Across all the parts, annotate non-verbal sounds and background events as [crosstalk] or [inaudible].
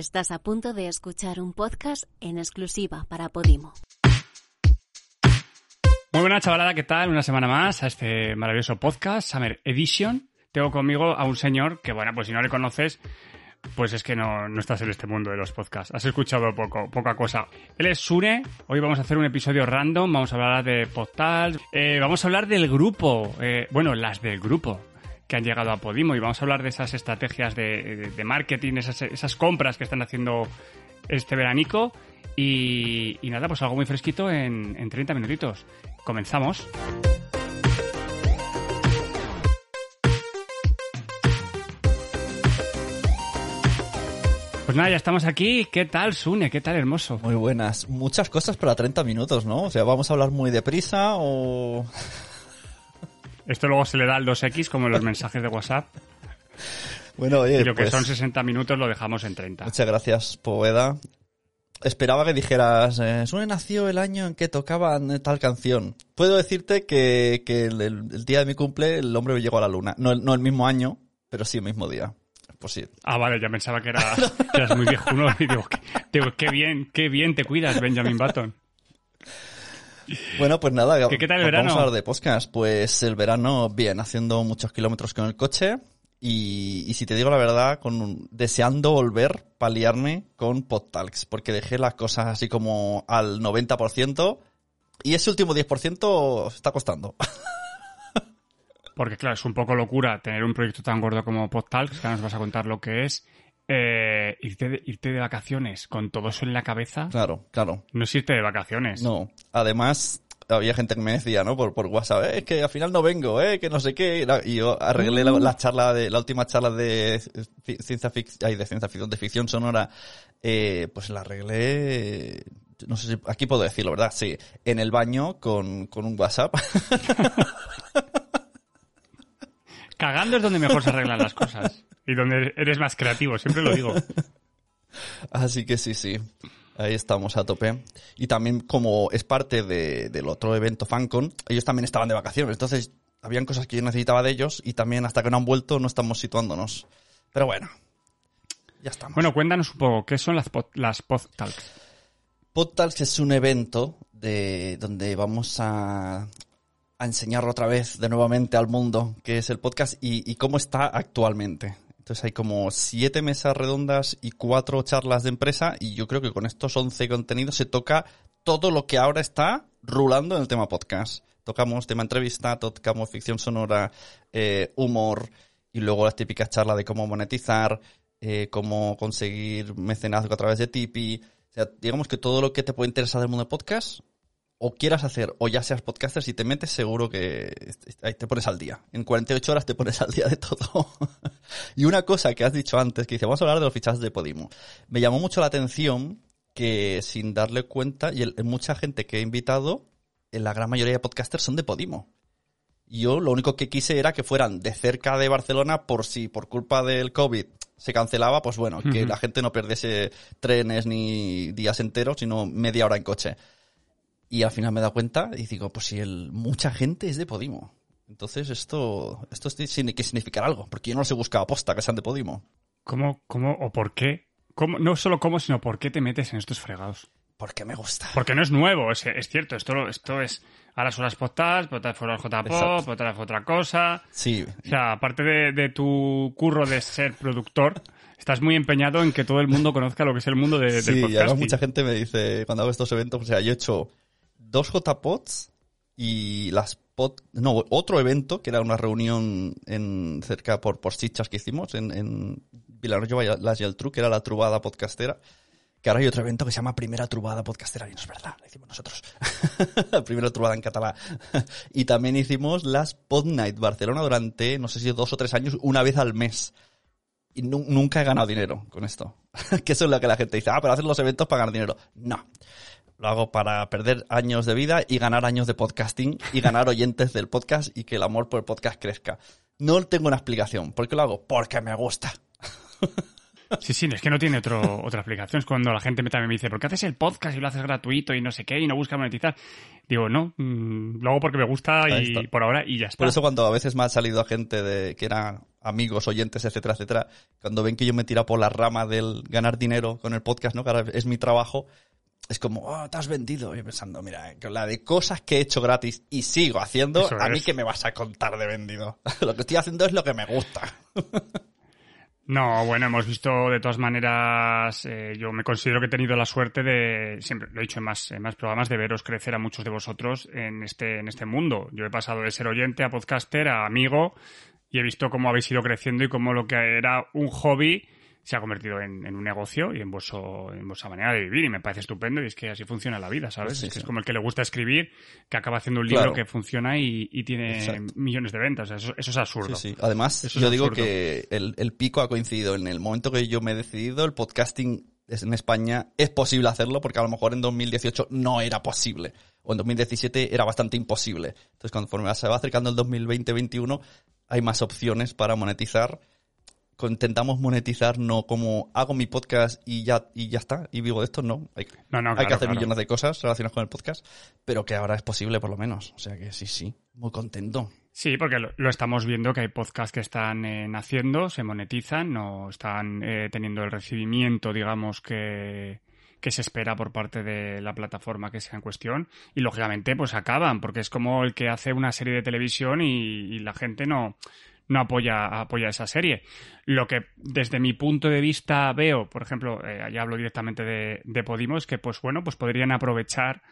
Estás a punto de escuchar un podcast en exclusiva para Podimo. Muy buena chavalada, ¿qué tal? Una semana más a este maravilloso podcast, Summer Edition. Tengo conmigo a un señor que, bueno, pues si no le conoces, pues es que no, no estás en este mundo de los podcasts. Has escuchado poco, poca cosa. Él es Sune. Hoy vamos a hacer un episodio random. Vamos a hablar de Podtal. Eh, vamos a hablar del grupo. Eh, bueno, las del grupo que han llegado a Podimo y vamos a hablar de esas estrategias de, de marketing, esas, compras que están haciendo este veranico y, y nada, pues algo muy fresquito en, en 30 minutitos. Comenzamos. Pues nada, ya estamos aquí. ¿Qué tal, Sune? ¿Qué tal, hermoso? Muy buenas. Muchas cosas para 30 minutos, ¿no? O sea, ¿vamos a hablar muy deprisa o...? Esto luego se le da al 2X como en los mensajes de WhatsApp. Bueno, oye, y lo que pues, son 60 minutos lo dejamos en 30. Muchas gracias, Poveda. Esperaba que dijeras, eh, Sune nació el año en que tocaban tal canción. Puedo decirte que, que el, el, día de mi cumple el hombre llegó a la luna. No, no el mismo año, pero sí el mismo día. Pues sí. Ah, vale, ya pensaba que eras, [laughs] que eras muy viejo. ¿no? Y digo, digo, qué bien, qué bien te cuidas, Benjamin Button. Bueno, pues nada, ¿Qué, qué tal el vamos a hablar de podcast. Pues el verano, bien, haciendo muchos kilómetros con el coche. Y, y si te digo la verdad, con deseando volver, paliarme con PodTalks, porque dejé las cosas así como al 90% y ese último 10% está costando. [laughs] Porque claro, es un poco locura tener un proyecto tan gordo como PodTalks, que ahora nos vas a contar lo que es. Eh, irte, de, irte de vacaciones con todo eso en la cabeza. Claro, claro. No es irte de vacaciones. No. Además, había gente que me decía, ¿no? Por, por WhatsApp, eh, es que al final no vengo, eh, que no sé qué. Y yo arreglé la, la charla de, la última charla de ciencia ficción, de ciencia ficción, de ficción sonora, eh, pues la arreglé, no sé si, aquí puedo decirlo, ¿verdad? Sí, en el baño con, con un WhatsApp. [laughs] Cagando es donde mejor se arreglan las cosas. Y donde eres más creativo, siempre lo digo. [laughs] Así que sí, sí. Ahí estamos a tope. Y también como es parte de, del otro evento FanCon, ellos también estaban de vacaciones. Entonces, habían cosas que yo necesitaba de ellos y también hasta que no han vuelto no estamos situándonos. Pero bueno, ya estamos. Bueno, cuéntanos un poco, ¿qué son las, pod, las PodTalks? PodTalks es un evento de donde vamos a, a enseñar otra vez de nuevamente al mundo qué es el podcast y, y cómo está actualmente. Entonces hay como siete mesas redondas y cuatro charlas de empresa y yo creo que con estos 11 contenidos se toca todo lo que ahora está rulando en el tema podcast. Tocamos tema entrevista, tocamos ficción sonora, eh, humor y luego las típicas charlas de cómo monetizar, eh, cómo conseguir mecenazgo a través de Tipeee. O sea, digamos que todo lo que te puede interesar del mundo de podcast o quieras hacer o ya seas podcaster, si te metes seguro que ahí te pones al día. En 48 horas te pones al día de todo. [laughs] y una cosa que has dicho antes, que dice, vamos a hablar de los fichajes de Podimo. Me llamó mucho la atención que sin darle cuenta, y el, mucha gente que he invitado, en la gran mayoría de podcasters son de Podimo. Y yo lo único que quise era que fueran de cerca de Barcelona por si por culpa del COVID se cancelaba, pues bueno, uh -huh. que la gente no perdiese trenes ni días enteros, sino media hora en coche. Y al final me he dado cuenta y digo, pues si el, mucha gente es de Podimo. Entonces esto, esto tiene que significar algo, porque yo no los he buscado aposta que sean de Podimo. ¿Cómo, cómo o por qué? ¿Cómo? No solo cómo, sino por qué te metes en estos fregados. Porque me gusta. Porque no es nuevo, es, es cierto, esto, esto es... Ahora son las podcasts, otras fueron las JPOP, otras fue otra cosa. Sí. O sea, aparte de, de tu curro de ser productor, estás muy empeñado en que todo el mundo conozca lo que es el mundo de, sí, del podcast. y además mucha gente me dice, cuando hago estos eventos, o sea, yo he hecho dos JPods y las pod, no, otro evento que era una reunión en cerca por, por Chichas que hicimos en, en Villanueva las Geltrú, que era la trubada podcastera. Que ahora hay otro evento que se llama Primera Trubada Podcastera, y no es verdad, lo hicimos nosotros. [laughs] Primera Trubada en catalán. [laughs] y también hicimos las Pod Night Barcelona durante, no sé si dos o tres años, una vez al mes. Y nu nunca he ganado dinero con esto. [laughs] que eso es lo que la gente dice, ah, pero hacer los eventos para ganar dinero. No. Lo hago para perder años de vida y ganar años de podcasting y ganar oyentes del podcast y que el amor por el podcast crezca. No tengo una explicación. ¿Por qué lo hago? Porque me gusta. [laughs] Sí, sí, es que no tiene otro, otra explicación. Es cuando la gente también me dice, ¿por qué haces el podcast y lo haces gratuito y no sé qué y no buscas monetizar? Digo, no, mmm, lo hago porque me gusta y por ahora y ya está. Por eso cuando a veces me ha salido gente de que era amigos, oyentes, etcétera, etcétera, cuando ven que yo me tira por la rama del ganar dinero con el podcast, ¿no? Que ahora es mi trabajo, es como, oh, te has vendido. Y pensando, mira, con la de cosas que he hecho gratis y sigo haciendo, Eso a mí que me vas a contar de vendido. [laughs] lo que estoy haciendo es lo que me gusta. [laughs] No, bueno, hemos visto de todas maneras, eh, yo me considero que he tenido la suerte de, siempre lo he dicho en más, en más programas, de veros crecer a muchos de vosotros en este, en este mundo. Yo he pasado de ser oyente a podcaster a amigo y he visto cómo habéis ido creciendo y cómo lo que era un hobby se ha convertido en, en un negocio y en, vuestro, en vuestra manera de vivir y me parece estupendo y es que así funciona la vida, ¿sabes? Sí, es que sí. es como el que le gusta escribir, que acaba haciendo un libro Claro. que funciona y, y tiene Exacto. millones de ventas. Eso, eso es absurdo. Sí, sí. Además, Eso es yo digo absurdo. que el, el pico ha coincidido en el momento que yo me he decidido, el podcasting en España es posible hacerlo porque a lo mejor en 2018 no era posible o en 2017 era bastante imposible. Entonces, conforme se va acercando el 2020-2021, hay más opciones para monetizar. Intentamos monetizar no como hago mi podcast y ya y ya está y vivo de esto, no. Hay, No, no, hay que hacer claro. millones de cosas relacionadas con el podcast, pero que ahora es posible por lo menos. O sea que sí, sí, muy contento. Sí, porque lo, lo estamos viendo que hay podcasts que están eh, naciendo, se monetizan, no están eh, teniendo el recibimiento, digamos, que, que se espera por parte de la plataforma que sea en cuestión y lógicamente pues acaban, porque es como el que hace una serie de televisión y, y la gente no, no apoya, apoya esa serie. Lo que desde mi punto de vista veo, por ejemplo, eh, ya hablo directamente de, de Podimo, es que pues bueno, pues podrían aprovechar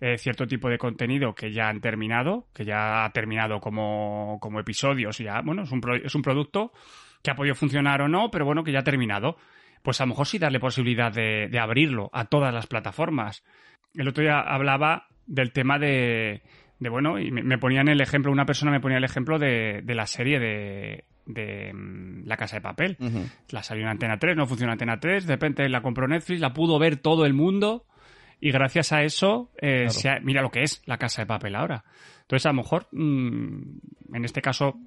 eh, cierto tipo de contenido que ya han terminado, que ya ha terminado como, como episodios, ya, bueno, es un, es un producto que ha podido funcionar o no, pero bueno, que ya ha terminado. Pues a lo mejor sí darle posibilidad de, de abrirlo a todas las plataformas. El otro día hablaba del tema de, de bueno, y me, me ponían el ejemplo, una persona me ponía el ejemplo de, de la serie de, de mm, La Casa de Papel. La salió en Antena 3, no funciona Antena 3, de repente la compró Netflix, la pudo ver todo el mundo y gracias a eso, eh, Claro. se ha- mira lo que es la casa de papel ahora. Entonces, a lo mejor, mm, en este caso,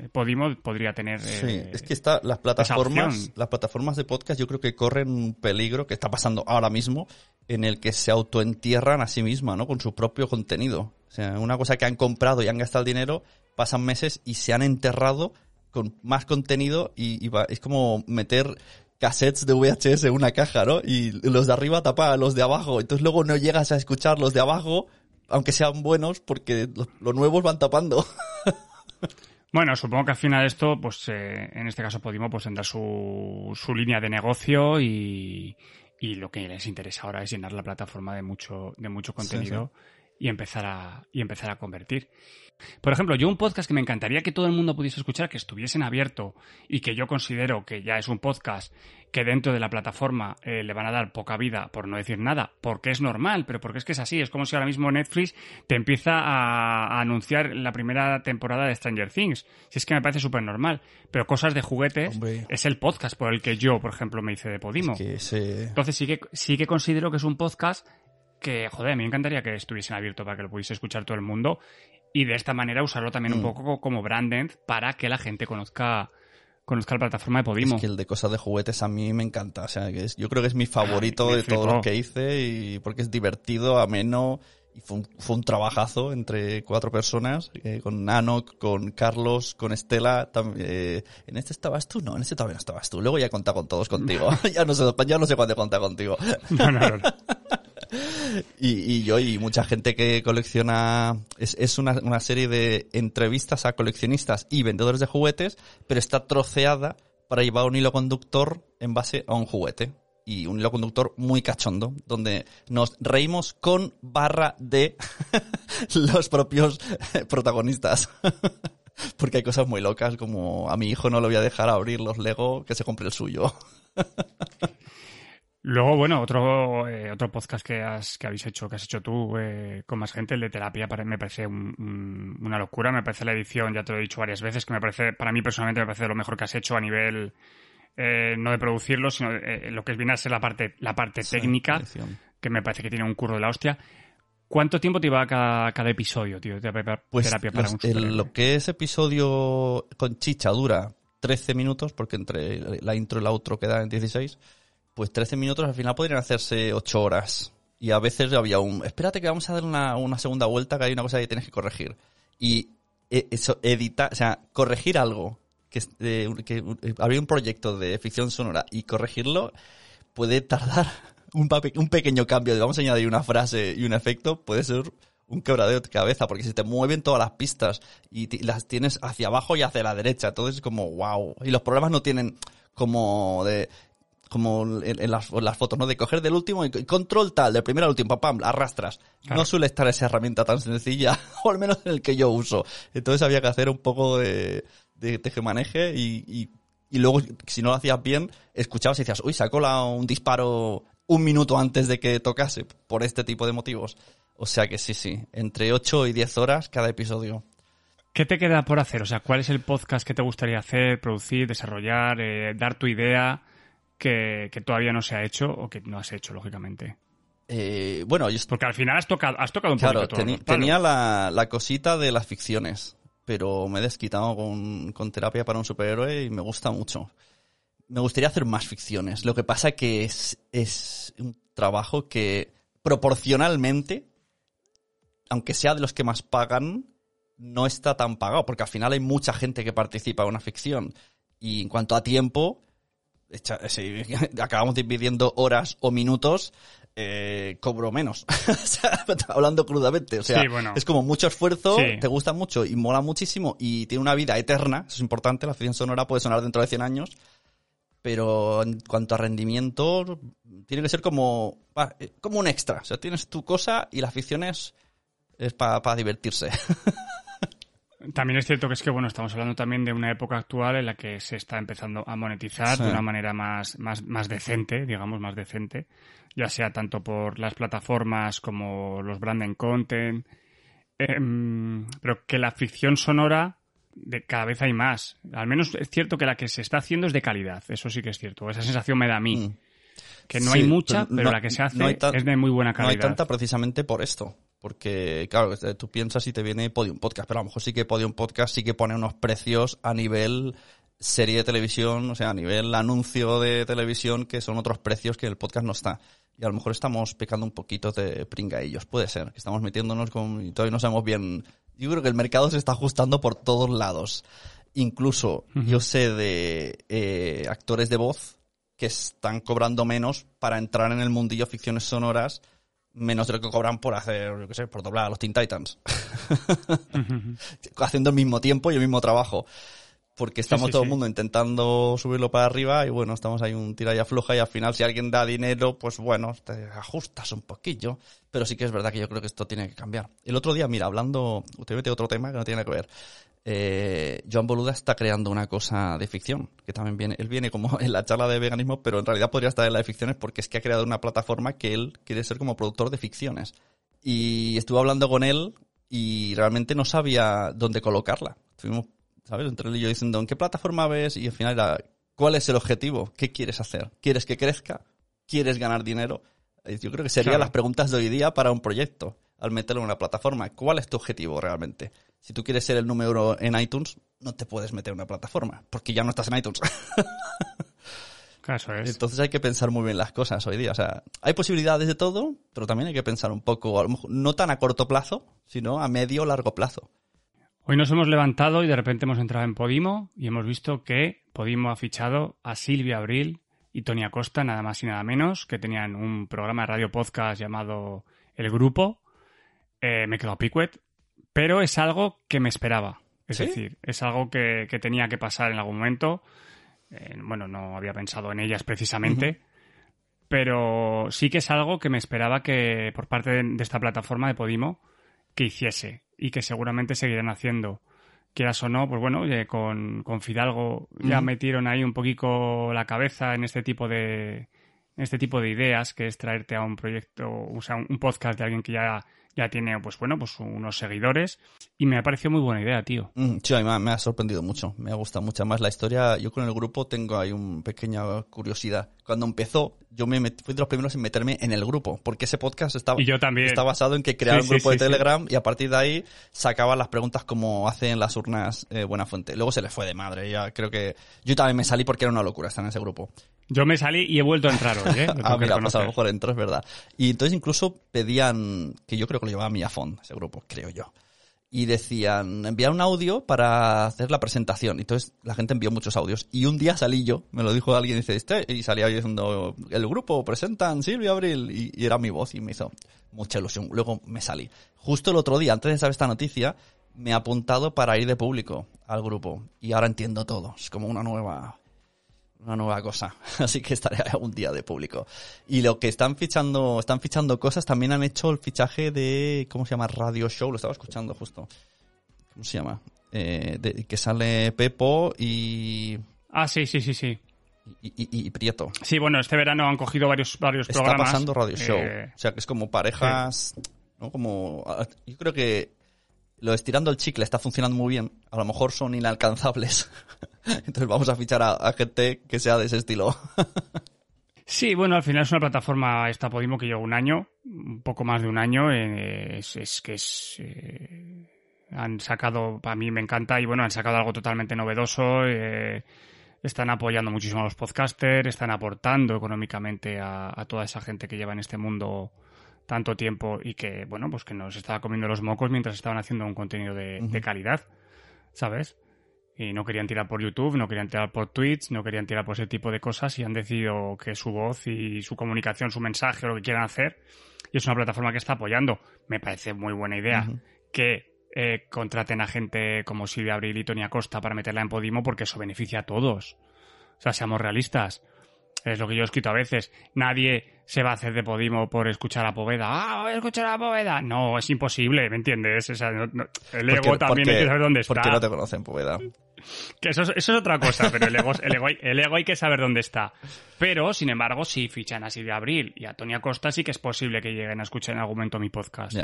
eh, Podimo podría tener... Sí, eh, es que está, las plataformas, las plataformas de podcast yo creo que corren un peligro que está pasando ahora mismo en el que se autoentierran a sí misma, ¿no? Con su propio contenido. O sea, una cosa que han comprado y han gastado el dinero, pasan meses y se han enterrado con más contenido y, y va- es como meter cassettes de VHS en una caja, ¿no? Y los de arriba tapan a los de abajo. Entonces luego no llegas a escuchar los de abajo, aunque sean buenos, porque los, los nuevos van tapando. [laughs] Bueno, supongo que al final esto, pues eh, en este caso Podimo, pues tendrá su, su línea de negocio y, y lo que les interesa ahora es llenar la plataforma de mucho, de mucho contenido y empezar a, y empezar a convertir. Por ejemplo, yo un podcast que me encantaría que todo el mundo pudiese escuchar, que estuviese en abierto y que yo considero que ya es un podcast que dentro de la plataforma eh, le van a dar poca vida, por no decir nada, porque es normal, pero porque es que es así. Es como si ahora mismo Netflix te empieza a, a anunciar la primera temporada de Stranger Things. Si es que me parece súper normal. Pero cosas de juguetes Hombre. es el podcast por el que yo, por ejemplo, me hice de Podimo. que ese... Entonces sí que, sí que considero que es un podcast que, joder, a mí me encantaría que estuviese en abierto para que lo pudiese escuchar todo el mundo y de esta manera usarlo también un Mm. poco como branded para que la gente conozca conozca la plataforma de Podimo. Es que el de cosas de juguetes a mí me encanta. O sea, que es, yo creo que es mi favorito de todos los que hice y porque es divertido, ameno y fue un, fue un trabajazo entre cuatro personas, eh, con Nanok, con Carlos, con Estela. eh, ¿En este estabas tú? No, en este todavía no estabas tú. Luego ya he contado con todos contigo. [laughs] [laughs] ya, no sé, ya no sé cuándo he contado contigo. No, no, no. Y, yo y mucha gente que colecciona es, es una, una serie de entrevistas a coleccionistas y vendedores de juguetes, pero está troceada para llevar un hilo conductor en base a un juguete. Y un hilo conductor muy cachondo, donde nos reímos con barra de [laughs] los propios protagonistas. [laughs] Porque hay cosas muy locas, como a mi hijo no le voy a dejar abrir los Lego, que se compre el suyo. [laughs] Luego, bueno, otro eh, otro podcast que has que habéis hecho, que has hecho tú eh, con más gente, el de terapia, pare- me parece un- un- una locura. Me parece la edición, ya te lo he dicho varias veces, que me parece, para mí personalmente me parece lo mejor que has hecho a nivel eh, no de producirlo, sino eh, lo que viene a ser la parte la parte técnica, que me parece que tiene un curro de la hostia. ¿Cuánto tiempo te iba cada, cada episodio, tío, de terapia, Pues terapia para los- un el- lo que es episodio con chicha dura 13 minutos, porque entre la intro y la outro queda en 16, pues 13 minutos al final podrían hacerse 8 horas. Y a veces había un, espérate que vamos a dar una, una segunda vuelta, que hay una cosa que tienes que corregir. Y eh, eso, editar, o sea, corregir algo que, eh, que eh, había un proyecto de ficción sonora y corregirlo puede tardar un, pape- un pequeño cambio de vamos a añadir una frase y un efecto, puede ser un quebradero de cabeza, porque se te mueven todas las pistas y las tienes hacia abajo y hacia la derecha, entonces es como wow. Y los programas no tienen como de como en, en las, en las fotos, ¿no? De coger del último y control tal, del primero al último, pam, pam, arrastras. Claro. No suele estar esa herramienta tan sencilla, [laughs] o al menos en el que yo uso. Entonces había que hacer un poco de, de tejemaneje y, y, y luego, si no lo hacías bien, escuchabas y decías, uy, sacó la, un disparo un minuto antes de que tocase, por este tipo de motivos. O sea que sí, sí, entre 8 y 10 horas cada episodio. ¿Qué te queda por hacer? O sea, ¿cuál es el podcast que te gustaría hacer, producir, desarrollar, eh, dar tu idea que, que todavía no se ha hecho o que no has hecho, lógicamente? Eh, bueno, yo Porque al final has tocado, has tocado un Claro, poquito palos. tenía la, la cosita de las ficciones, pero me he desquitado con, con terapia para un superhéroe y me gusta mucho. Me gustaría hacer más ficciones. Lo que pasa que es, es un trabajo que proporcionalmente, aunque sea de los que más pagan, no está tan pagado, porque al final hay mucha gente que participa en una ficción. Y en cuanto a tiempo, echa- si [laughs] acabamos dividiendo horas o minutos, eh, cobro menos. [laughs] Hablando crudamente. O sea, Sí, bueno. es como mucho esfuerzo, Sí. te gusta mucho y mola muchísimo y tiene una vida eterna. Eso es importante. La ficción sonora puede sonar dentro de 100 años. Pero en cuanto a rendimiento, tiene que ser como, eh, como un extra. O sea, tienes tu cosa y la ficción es, es para divertirse. [laughs] También es cierto que es que, bueno, estamos hablando también de una época actual en la que se está empezando a monetizar Sí. de una manera más, más, más decente, digamos, más decente, ya sea tanto por las plataformas como los branding content, em, pero que la ficción sonora de cada vez hay más. Al menos es cierto que la que se está haciendo es de calidad, eso sí que es cierto. Esa sensación me da a mí. Mm. Que no Sí, hay mucha, pero pero, no- la que se hace no es de muy buena No calidad. hay tanta precisamente por esto. Porque, claro, eh, tú piensas y te viene Podium Podcast, pero a lo mejor sí que Podium Podcast sí que pone unos precios a nivel serie de televisión, o sea, a nivel anuncio de televisión, que son otros precios que el podcast no está. Y a lo mejor estamos pecando un poquito de pringaillos. Puede ser, que estamos metiéndonos con... y todavía no sabemos bien... Yo creo que el mercado se está ajustando por todos lados. Incluso yo sé de eh, actores de voz que están cobrando menos para entrar en el mundillo ficciones sonoras menos de lo que cobran por hacer, yo qué sé, por doblar a los Teen Titans. [laughs] Haciendo el mismo tiempo y el mismo trabajo. Porque estamos sí, todo el sí. mundo intentando subirlo para arriba y bueno, estamos ahí un tira y afloja y al final si alguien da dinero, pues bueno, te ajustas un poquillo. Pero sí que es verdad que yo creo que esto tiene que cambiar. El otro día, mira, hablando, usted mete otro tema que no tiene que ver. Eh, Joan Boluda está creando una cosa de ficción, que también viene, él viene como en la charla de veganismo, pero en realidad podría estar en la de ficciones porque es que ha creado una plataforma que él quiere ser como productor de ficciones. Y estuve hablando con él y realmente no sabía dónde colocarla. Estuvimos, ¿sabes? Entre él y yo diciendo, ¿en qué plataforma ves? Y al final era, ¿cuál es el objetivo? ¿Qué quieres hacer? ¿Quieres que crezca? ¿Quieres ganar dinero? Yo creo que serían Claro. las preguntas de hoy día para un proyecto, al meterlo en una plataforma. ¿Cuál es tu objetivo realmente? Si tú quieres ser el número uno en iTunes, no te puedes meter en una plataforma, porque ya no estás en iTunes. [laughs] Eso es. Entonces hay que pensar muy bien las cosas hoy día. O sea, hay posibilidades de todo, pero también hay que pensar un poco, a lo mejor, no tan a corto plazo, sino a medio o largo plazo. Hoy nos hemos levantado y de repente hemos entrado en Podimo y hemos visto que Podimo ha fichado a Silvia Abril y Tony Acosta, nada más y nada menos, que tenían un programa de radio podcast llamado El Grupo. Eh, me he quedado picuet, pero es algo que me esperaba. Es ¿Sí? decir, es algo que, que tenía que pasar en algún momento. Eh, bueno, no había pensado en ellas precisamente, pero sí que es algo que me esperaba que por parte de, de esta plataforma de Podimo que hiciese y que seguramente seguirán haciendo. Quieras o no, pues bueno, con, con Fidalgo ya metieron ahí un poquito la cabeza en este tipo de en este tipo de ideas, que es traerte a un proyecto, o sea, un podcast de alguien que ya, ya tiene, pues bueno, pues unos seguidores. Y me ha parecido muy buena idea, tío. Mm, sí, a mí me ha, me ha sorprendido mucho. Me ha gustado mucho más la historia. Yo con el grupo tengo ahí una pequeña curiosidad. Cuando empezó, yo me fui de los primeros en meterme en el grupo, porque ese podcast estaba, Y yo también. está basado en que Sí, un grupo sí, de. Telegram y a partir de ahí sacaban las preguntas como hacen las urnas eh, Buena Fuente. Luego se le fue de madre. Ya creo que yo también me salí porque era una locura estar en ese grupo. Yo me salí y he vuelto a entrar hoy, ¿eh? [laughs] Ah, mira, pues a reconocer. lo mejor entro, es verdad. Y entonces incluso pedían, que yo creo que lo llevaba Miafón, ese grupo, creo yo. y decían, enviar un audio para hacer la presentación. Entonces la gente envió muchos audios. Y un día salí yo, me lo dijo alguien, dice, este, y salía yo diciendo, el grupo presentan Silvia Abril, y, y, era mi voz, y me hizo mucha ilusión. Luego me salí. Justo el otro día, antes de saber esta noticia, me he apuntado para ir de público al grupo. Y ahora entiendo todo. Es como una nueva, una nueva cosa. [laughs] Así que estaré algún día de público. Y lo que están fichando, están fichando cosas, también han hecho el fichaje de, ¿cómo se llama? Radio Show, lo estaba escuchando justo. ¿Cómo se llama? Eh, de, que sale Pepo y... Ah, sí, sí, sí, sí. Y, y, y, Prieto. Sí, bueno, este verano han cogido varios, varios Está programas. pasando Radio Show. Eh, O sea, que es como parejas, ¿no? Como, yo creo que lo estirando el chicle está funcionando muy bien. A lo mejor son inalcanzables. [laughs] Entonces vamos a fichar a, a gente que sea de ese estilo. [laughs] Sí, bueno, al final es una plataforma, esta Podimo, que lleva un año, un poco más de un año. eh, es, que es. eh, han sacado, para mí me encanta, y bueno, han sacado algo totalmente novedoso. eh, están apoyando muchísimo a los podcasters, están aportando económicamente a, a toda esa gente que lleva en este mundo tanto tiempo y que, bueno, pues que nos estaba comiendo los mocos mientras estaban haciendo un contenido de, de calidad, ¿sabes? Y no querían tirar por YouTube, no querían tirar por Twitch, no querían tirar por ese tipo de cosas y han decidido que su voz y su comunicación, su mensaje, lo que quieran hacer, y es una plataforma que está apoyando. Me parece muy buena idea que eh, contraten a gente como Silvia Abril y Tony Acosta para meterla en Podimo porque eso beneficia a todos. O sea, seamos realistas. Es lo que yo he escrito a veces. Nadie se va a hacer de Podimo por escuchar a Poveda. ¡Ah, voy a escuchar a Poveda! No, es imposible, ¿me entiendes? O sea, no- no- el ego Porque- también porque- hay que saber dónde está. Porque no te conocen, Poveda. Que eso, es- eso es otra cosa, pero el ego, el, ego, hay- el ego hay que saber dónde está. Pero, sin embargo, si fichan a Silvia Abril y a Tony Acosta, sí que es posible que lleguen a escuchar en algún momento mi podcast.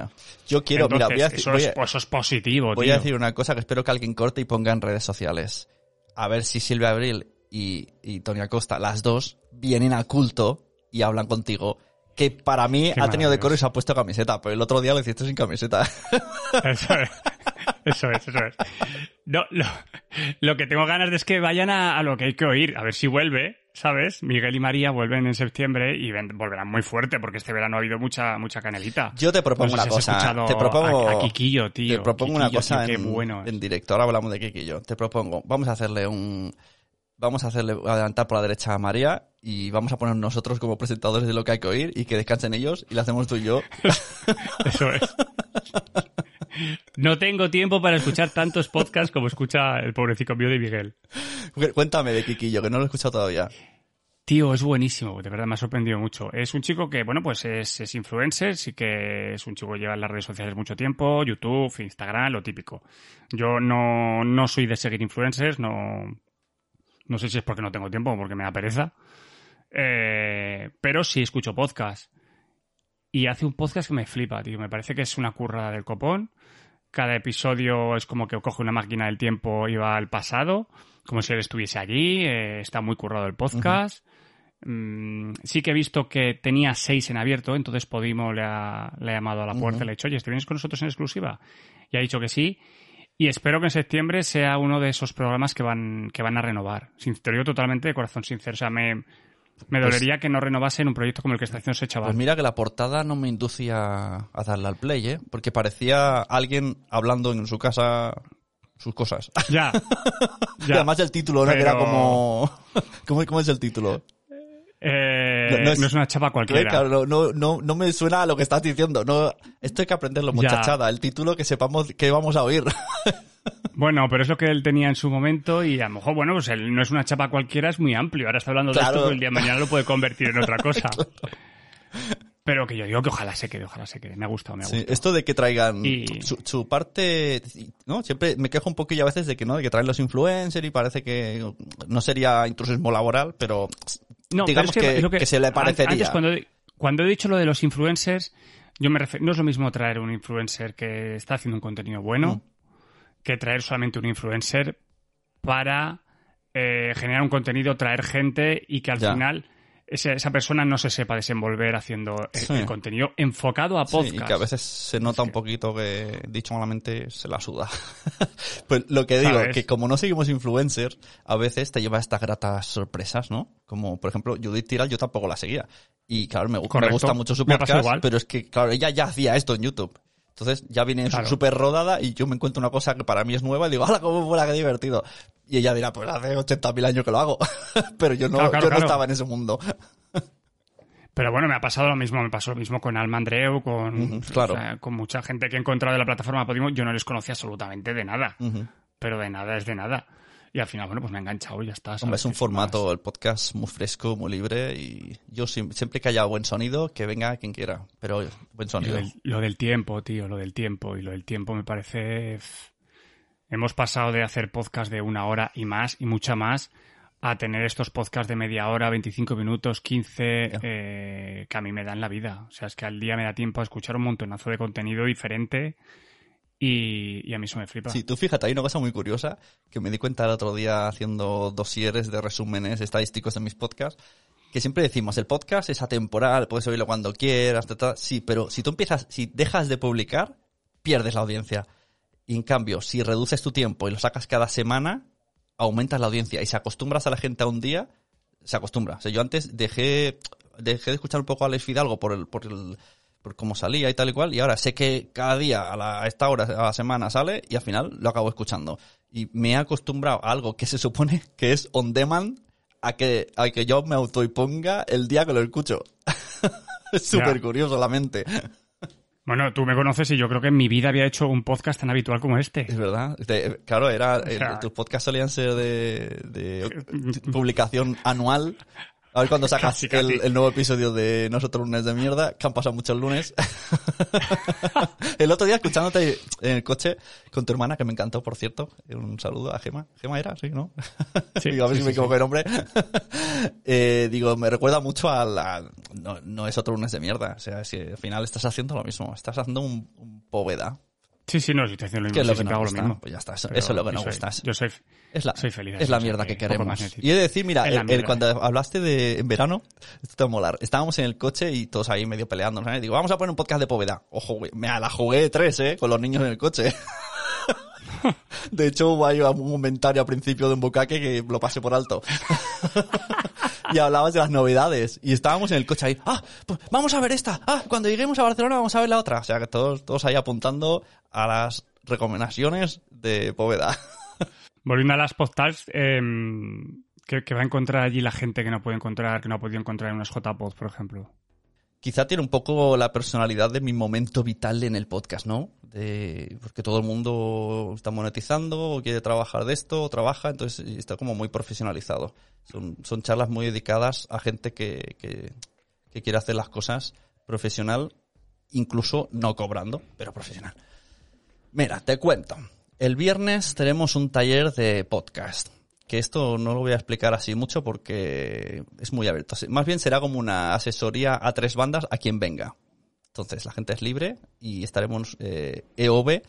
Yo quiero, mira, voy a, Entonces, eso, voy a- es, eso es positivo, voy tío. a decir una cosa que espero que alguien corte y ponga en redes sociales. A ver si Silvia Abril y, y Tony Acosta, las dos, vienen a culto y hablan contigo. Que para mí Qué ha tenido decoro y se ha puesto camiseta, pero el otro día lo hiciste sin camiseta. [laughs] Eso es. Eso es, eso es. No, lo, lo que tengo ganas de es que vayan a, a lo que hay que oír, a ver si vuelve, ¿sabes? Miguel y María vuelven en septiembre y ven- volverán muy fuerte porque este verano ha habido mucha mucha canelita. Yo te propongo No sé una si cosa. escuchado Te propongo, a, a Quiquillo, tío. te propongo una Quiquillo, cosa tío, en, bueno. en directo. Ahora hablamos de Kikillo. Te propongo, vamos a hacerle un, vamos a hacerle adelantar por la derecha a María y vamos a poner nosotros como presentadores de lo que hay que oír y que descansen ellos y lo hacemos tú y yo. [laughs] Eso es. No tengo tiempo para escuchar tantos podcasts como escucha el pobrecito mío de Miguel. Cuéntame de Kikillo, que no lo he escuchado todavía. Tío, es buenísimo, de verdad me ha sorprendido mucho. Es un chico que, bueno, pues es, es influencer, sí que es un chico que lleva en las redes sociales mucho tiempo, YouTube, Instagram, lo típico. Yo no, no soy de seguir influencers, no, no sé si es porque no tengo tiempo o porque me da pereza, eh, pero sí escucho podcast. Y hace un podcast que me flipa, tío, me parece que es una currada del copón. Cada episodio es como que coge una máquina del tiempo y va al pasado, como si él estuviese allí, eh, está muy currado el podcast. Mm, sí que he visto que tenía seis en abierto, entonces Podimo le ha, le ha llamado a la puerta y le ha dicho, oye, ¿te vienes con nosotros en exclusiva? Y ha dicho que sí. Y espero que en septiembre sea uno de esos programas que van, que van a renovar. Sin, te lo digo totalmente de corazón sincero. O sea, me, me dolería que no renovasen un proyecto como el que está haciendo ese chaval. Pues mira que la portada no me inducía a darle al play, ¿eh? Porque parecía alguien hablando en su casa sus cosas. Ya. [laughs] Y además el título, ¿no? Que era como... [laughs] ¿Cómo, ¿Cómo es el título? Eh, No- no, no es, una chapa cualquiera. Claro, no, no, no, me suena a lo que estás diciendo. No, esto hay que aprenderlo, Ya. muchachada. El título que sepamos que vamos a oír. [laughs] Bueno, pero es lo que él tenía en su momento y a lo mejor, bueno, pues él no es una chapa cualquiera, es muy amplio. Ahora está hablando de esto, pero el día de mañana lo puede convertir en otra [laughs] cosa. Pero que yo digo que ojalá se quede, ojalá se quede. Me ha gustado, me ha Sí, gustado. esto de que traigan Y- su, su parte, ¿no? Siempre me quejo un poquillo a veces de que no, de que traen los influencers y parece que no sería intrusismo laboral, pero No, digamos es que, es lo que se le parecería. Antes, cuando, cuando he dicho lo de los influencers, yo me refiero, no es lo mismo traer un influencer que está haciendo un contenido bueno que traer solamente un influencer para eh, generar un contenido, traer gente y que al Ya. final esa persona no se sepa desenvolver haciendo el, Sí. el contenido enfocado a Sí, podcast. y que a veces se nota un poquito que, dicho malamente, se la suda. [laughs] pues lo que digo, ¿Sabes? que como no seguimos influencers, a veces te lleva estas gratas sorpresas, ¿no? Como, por ejemplo, Judith Tiral, yo tampoco la seguía. Y claro, me, me gusta mucho su podcast, pero es que, claro, ella ya hacía esto en YouTube. Entonces ya viene Claro. súper rodada y yo me encuentro una cosa que para mí es nueva y digo, ¡hala, cómo fuera, qué divertido! Y ella dirá, pues hace 80.000 años que lo hago. [laughs] Pero yo no, Claro, claro, yo no claro. estaba en ese mundo. Pero bueno, me ha pasado lo mismo, me pasó lo mismo con Alma Andreu, con, claro. o sea, con mucha gente que he encontrado de la plataforma Podimo, yo no les conocía absolutamente de nada, pero de nada es de nada. Y al final, bueno, pues me ha enganchado y ya está. Hombre, es un formato, el podcast, muy fresco, muy libre y yo siempre que haya buen sonido, que venga quien quiera, pero buen sonido. Lo del, lo del tiempo, tío, lo del tiempo. Y lo del tiempo me parece... Hemos pasado de hacer podcast de una hora y más, y mucha más, a tener estos podcasts de media hora, 25 minutos, 15, Ya. eh, que a mí me dan la vida. O sea, es que al día me da tiempo a escuchar un montonazo de contenido diferente y, a mí eso me flipa. Sí, tú fíjate, hay una cosa muy curiosa que me di cuenta el otro día haciendo dosieres de resúmenes estadísticos de mis podcasts, que siempre decimos, el podcast es atemporal, puedes oírlo cuando quieras, ta, ta. sí, pero si tú empiezas, si dejas de publicar, pierdes la audiencia. Y en cambio, si reduces tu tiempo y lo sacas cada semana, aumentas la audiencia. Y si acostumbras a la gente a un día, se acostumbra. Yo antes dejé, dejé de escuchar un poco a Alex Fidalgo por el, por el, por cómo salía y tal y cual, y ahora sé que cada día a, la- a esta hora a la semana sale y al final lo acabo escuchando. Y me he acostumbrado a algo que se supone que es on demand a que, a que yo me autoimponga el día que lo escucho. [laughs] es súper curioso la mente. Bueno, tú me conoces y yo creo que en mi vida había hecho un podcast tan habitual como este. Es verdad. De- claro, era, eh, sea- tus podcasts solían ser de, de publicación anual. A ver cuando [laughs] sacas Casi, casi. El, el nuevo episodio de Nosotros lunes de mierda, que han pasado muchos lunes. [laughs] el otro día escuchándote en el coche con tu hermana, que me encantó, por cierto. Un saludo a Gema. Gema era, sí, ¿no? Sí, [laughs] digo, a ver sí, si me equivoco de nombre. Eh, digo, me recuerda mucho a la... No, no es otro lunes de mierda. O sea, si al final estás haciendo lo mismo. Estás haciendo un, un poveda. Sí, sí, no, si te haciendo lo Que mismo, es lo sí, que siempre nos hago gusta. lo mismo. Pues ya está, eso, es lo que nos gusta. Yo soy, Es la, soy feliz. es la mierda que poco queremos. Y he de decir, mira, el- el- cuando hablaste de en verano, esto te va a molar. Estábamos en el coche y todos ahí medio peleando. ¿no? Digo, vamos a poner un podcast de Poveda. Ojo, güey, me la jugué tres, ¿eh? Con los niños en el coche. [laughs] De hecho, hubo ahí un comentario al principio de un bucaque que lo pasé por alto. [laughs] y hablabas de las novedades. Y estábamos en el coche ahí. Ah, pues vamos a ver esta. Ah, cuando lleguemos a Barcelona vamos a ver la otra. O sea, que todos, todos ahí apuntando a las recomendaciones de Poveda. [laughs] Volviendo a las postals, eh, que, que va a encontrar allí la gente que no puede encontrar, que no ha podido encontrar en unas JPod, por ejemplo. Quizá tiene un poco la personalidad de mi momento vital en el podcast, ¿no? Porque todo el mundo está monetizando o quiere trabajar de esto o trabaja, entonces está como muy profesionalizado. Son, charlas muy dedicadas a gente que, que quiere hacer las cosas profesional, incluso no cobrando, pero profesional. Mira, te cuento. El viernes tenemos un taller de podcast. Que esto no lo voy a explicar así mucho porque es muy abierto. Más bien será como una asesoría a tres bandas a quien venga. Entonces, la gente es libre y estaremos eh, EOB,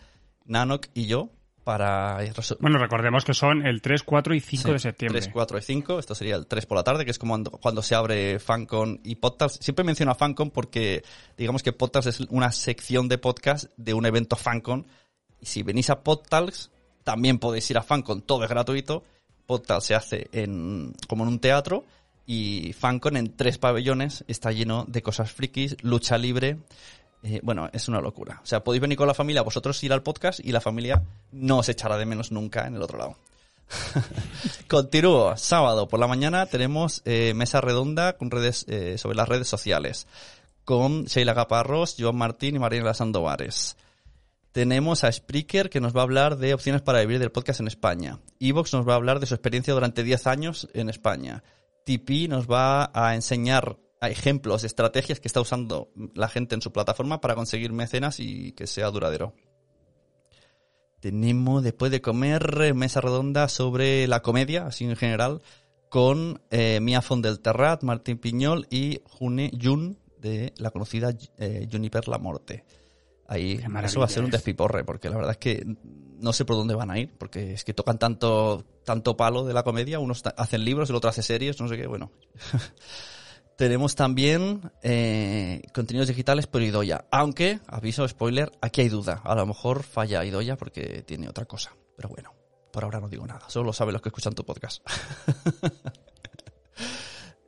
Nanok y yo para Bueno, recordemos que son el 3, 4 y 5 Sí, de septiembre. 3, 4 y 5. Esto sería el 3 por la tarde, que es como cuando, se abre Fancon y Podcasts. Siempre menciono a Fancon porque digamos que Podcasts es una sección de podcast de un evento Fancon. Y si venís a Podtalks, también podéis ir a Fancon, todo es gratuito. Podtalks se hace en, como en un teatro y Fancon en tres pabellones está lleno de cosas frikis, lucha libre. Eh, bueno, es una locura. O sea, podéis venir con la familia, vosotros ir al podcast y la familia no os echará de menos nunca en el otro lado. [laughs] Continúo. Sábado por la mañana tenemos eh, mesa redonda con redes eh, sobre las redes sociales con Sheila Gaparros, Joan Martín y Mariela Sandovares. Tenemos a Spreaker que nos va a hablar de opciones para vivir del podcast en España. Evox nos va a hablar de su experiencia durante 10 años en España. TP nos va a enseñar ejemplos, estrategias que está usando la gente en su plataforma para conseguir mecenas y que sea duradero. Tenemos después de comer mesa redonda sobre la comedia, así en general, con eh, Mia Fondelterrat, Martín Piñol y June Jun de la conocida eh, Juniper La Morte. Ahí eso va a ser un es. despiporre, porque la verdad es que no sé por dónde van a ir, porque es que tocan tanto, tanto palo de la comedia, unos hacen libros, el otro hace series, no sé qué, bueno. [laughs] Tenemos también eh, contenidos digitales por Idoya. Aunque, aviso, spoiler, aquí hay duda. A lo mejor falla Idoya porque tiene otra cosa. Pero bueno, por ahora no digo nada. Solo lo saben los que escuchan tu podcast. [laughs]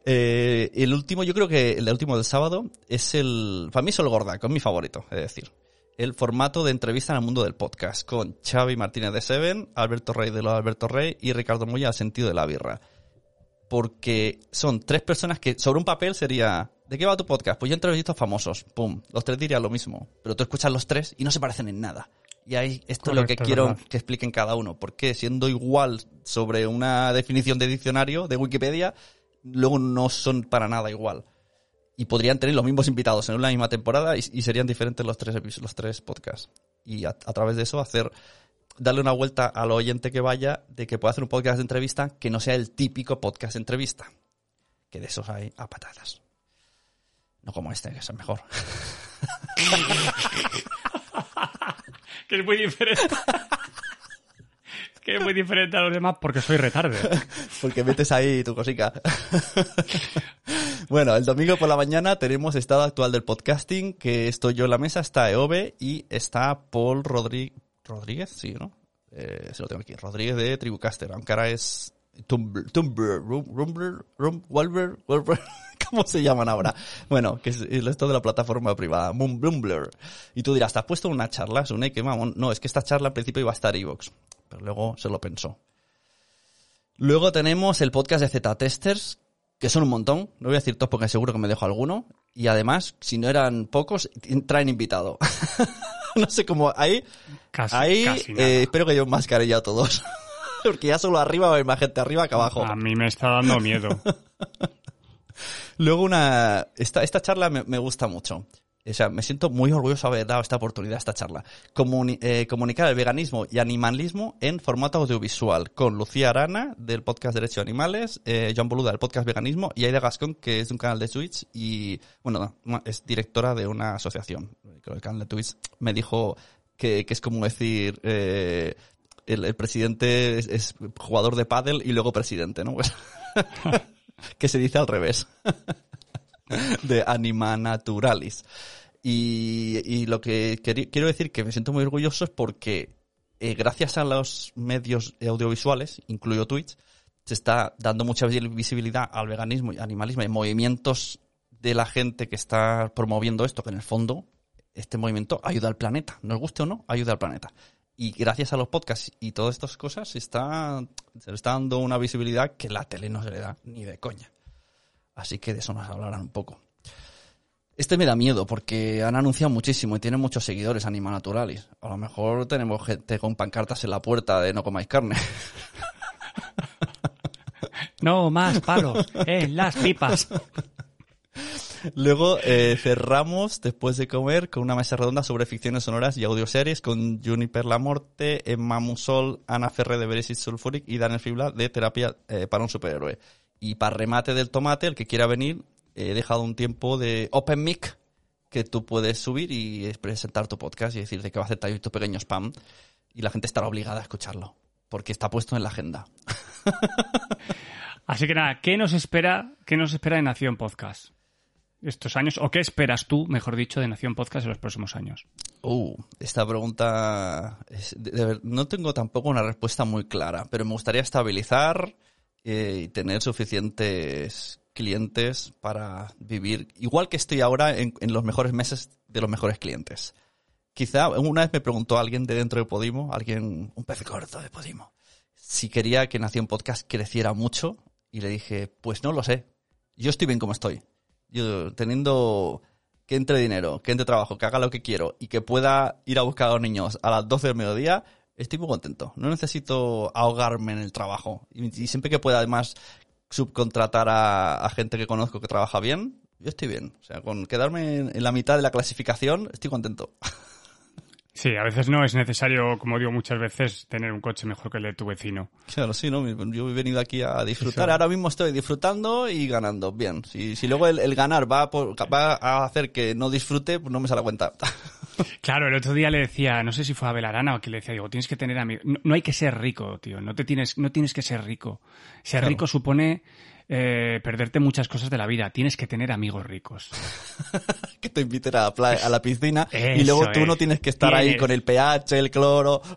Eh, el último, yo creo que el último del sábado es el... Para mí es el Gorda, que es mi favorito, es decir. El formato de entrevista en el mundo del podcast con Xavi Martínez de Seven, Alberto Rey de los Alberto Rey y Ricardo Moya al sentido de la birra. Porque son tres personas que sobre un papel sería, ¿de qué va tu podcast? Pues yo entrevisto a famosos, pum, los tres dirían lo mismo, pero tú escuchas los tres y no se parecen en nada. Y ahí esto es lo que quiero verdad. que expliquen cada uno, porque siendo igual sobre una definición de diccionario de Wikipedia, luego no son para nada igual y podrían tener los mismos invitados en una misma temporada y, y serían diferentes los tres, los tres podcasts. Y a, a través de eso hacer, darle una vuelta al oyente que vaya de que pueda hacer un podcast de entrevista que no sea el típico podcast de entrevista. Que de esos hay a patadas. No como este, que es el mejor. [laughs] Que es muy diferente. Que es muy diferente a los demás porque soy retarde. [laughs] Porque metes ahí tu cosica. [laughs] bueno, el domingo por la mañana tenemos estado actual del podcasting, que estoy yo en la mesa, está Eove y está Paul Rodri- Rodríguez, sí, ¿no? Eh, se lo tengo aquí, Rodríguez de Tribucaster, aunque ahora es Tumblr, Tumblr, Rum- Rumbler, Rum- Walber, [laughs] ¿cómo se llaman ahora? Bueno, que es esto de la plataforma privada, Mum- Rumbler. Y tú dirás, ¿te has puesto una charla? Es un que mamón. No, es que esta charla al principio iba a estar Evox, pero luego se lo pensó. Luego tenemos el podcast de Z-Testers, que son un montón. No voy a decir todos porque seguro que me dejo alguno. Y además, si no eran pocos, traen invitado. [laughs] no sé cómo. Ahí, Casi, ahí casi eh, espero que yo mascarilla a todos. [laughs] porque ya solo arriba va a haber más gente arriba que abajo. A mí me está dando miedo. [laughs] Luego una... Esta, esta charla me, me gusta mucho. O sea, me siento muy orgulloso de haber dado esta oportunidad esta charla. Comuni- eh, comunicar el veganismo y animalismo en formato audiovisual con Lucía Arana del podcast Derecho a Animales, eh, Joan Boluda del podcast Veganismo y Aida Gascón que es de un canal de Twitch y, bueno, no, es directora de una asociación. Creo que el canal de Twitch me dijo que, que es como decir... eh, el, presidente es, jugador de pádel y luego presidente, ¿no? [laughs] Que se dice al revés [laughs] [laughs] de Anima Naturalis. Y, y lo que quiero decir que me siento muy orgulloso es porque eh, gracias a los medios audiovisuales, incluyo Twitch, se está dando mucha visi- visibilidad al veganismo y animalismo y movimientos de la gente que está promoviendo esto, que en el fondo este movimiento ayuda al planeta, nos guste o no, ayuda al planeta. Y gracias a los podcasts y todas estas cosas se está, se le está dando una visibilidad que la tele no se le da ni de coña. Así que de eso nos hablarán un poco. Este me da miedo porque han anunciado muchísimo y tienen muchos seguidores Anima Naturalis. A lo mejor tenemos gente con pancartas en la puerta de no comáis carne. [laughs] No, más palos en las pipas. [laughs] Luego eh, cerramos después de comer con una mesa redonda sobre ficciones sonoras y audioseries con Juniper Lamorte, Emma Musol, Ana Ferre de Beresit Sulfuric y Daniel Fibla de Terapia eh, para un Superhéroe. Y para remate del tomate, el que quiera venir, he dejado un tiempo de Open Mic que tú puedes subir y presentar tu podcast y decir de que va a hacer tu pequeño spam y la gente estará obligada a escucharlo porque está puesto en la agenda. [laughs] Así que nada, ¿qué nos espera, qué nos espera de Nación Podcast estos años? ¿O qué esperas tú, mejor dicho, de Nación Podcast en los próximos años? Uh, esta pregunta es- de- de ver- no tengo tampoco una respuesta muy clara, pero me gustaría estabilizar y tener suficientes clientes para vivir, igual que estoy ahora en, en los mejores meses de los mejores clientes. Quizá una vez me preguntó alguien de dentro de Podimo, alguien, un pez corto de Podimo, si quería que Nación Podcast creciera mucho y le dije, pues no lo sé. Yo estoy bien como estoy. Yo teniendo que entre dinero, que entre trabajo, que haga lo que quiero y que pueda ir a buscar a los niños a las 12 del mediodía, estoy muy contento. No necesito ahogarme en el trabajo. Y, y siempre que pueda además subcontratar a, a gente que conozco que trabaja bien, yo estoy bien. O sea, con quedarme en, en la mitad de la clasificación, estoy contento. [laughs] Sí, a veces no es necesario, como digo muchas veces, tener un coche mejor que el de tu vecino. Claro, sí, ¿no? Yo he venido aquí a disfrutar. Eso. Ahora mismo estoy disfrutando y ganando. Bien. Si, si luego el, el ganar va, a por- va a hacer que no disfrute, pues no me sale cuenta. [laughs] Claro, el otro día le decía, no sé si fue a Belarana o que le decía, digo, tienes que tener amigos. No, no hay que ser rico, tío. No te tienes, no tienes que ser rico. Ser Claro. rico supone eh, perderte muchas cosas de la vida. Tienes que tener amigos ricos. [laughs] que te inviten a a la piscina y luego tú no es. tienes que estar ahí con el pH, el cloro. [laughs]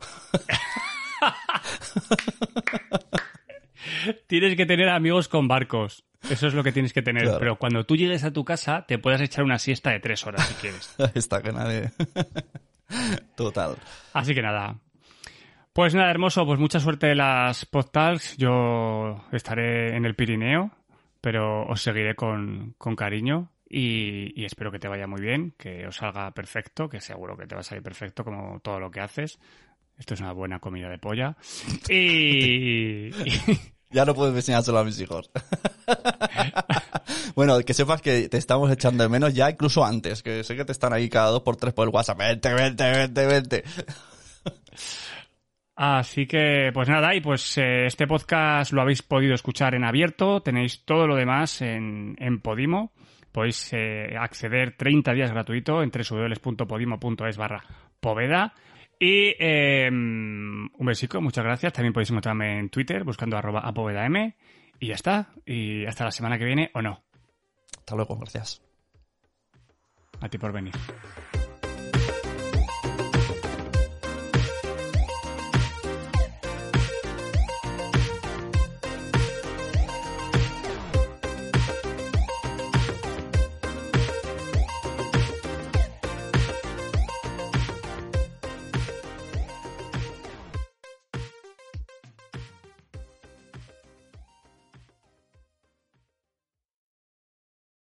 Tienes que tener amigos con barcos. Eso es lo que tienes que tener. Claro. Pero cuando tú llegues a tu casa, te puedes echar una siesta de tres horas si quieres. Está que nadie. Total. Así que nada. Pues nada, hermoso, pues mucha suerte en las podtalks. Yo estaré en el Pirineo, pero os seguiré con, con cariño y, y espero que te vaya muy bien, que os salga perfecto, que seguro que te va a salir perfecto como todo lo que haces. Esto es una buena comida de polla. [laughs] Y, y- [laughs] Ya no puedes enseñárselo a mis hijos. [laughs] bueno, que sepas que te estamos echando de menos ya incluso antes, que sé que te están ahí cada dos por tres por el WhatsApp. Vente, vente, vente, vente. Así que, pues nada, y pues eh, este podcast lo habéis podido escuchar en abierto, tenéis todo lo demás en, en Podimo, podéis eh, acceder 30 días gratuito en www.podimo.es barra poveda. Y eh, un besico, muchas gracias. También podéis encontrarme en Twitter buscando arroba apovedam. Y ya está. Y hasta la semana que viene o no. Hasta luego, gracias. A ti por venir.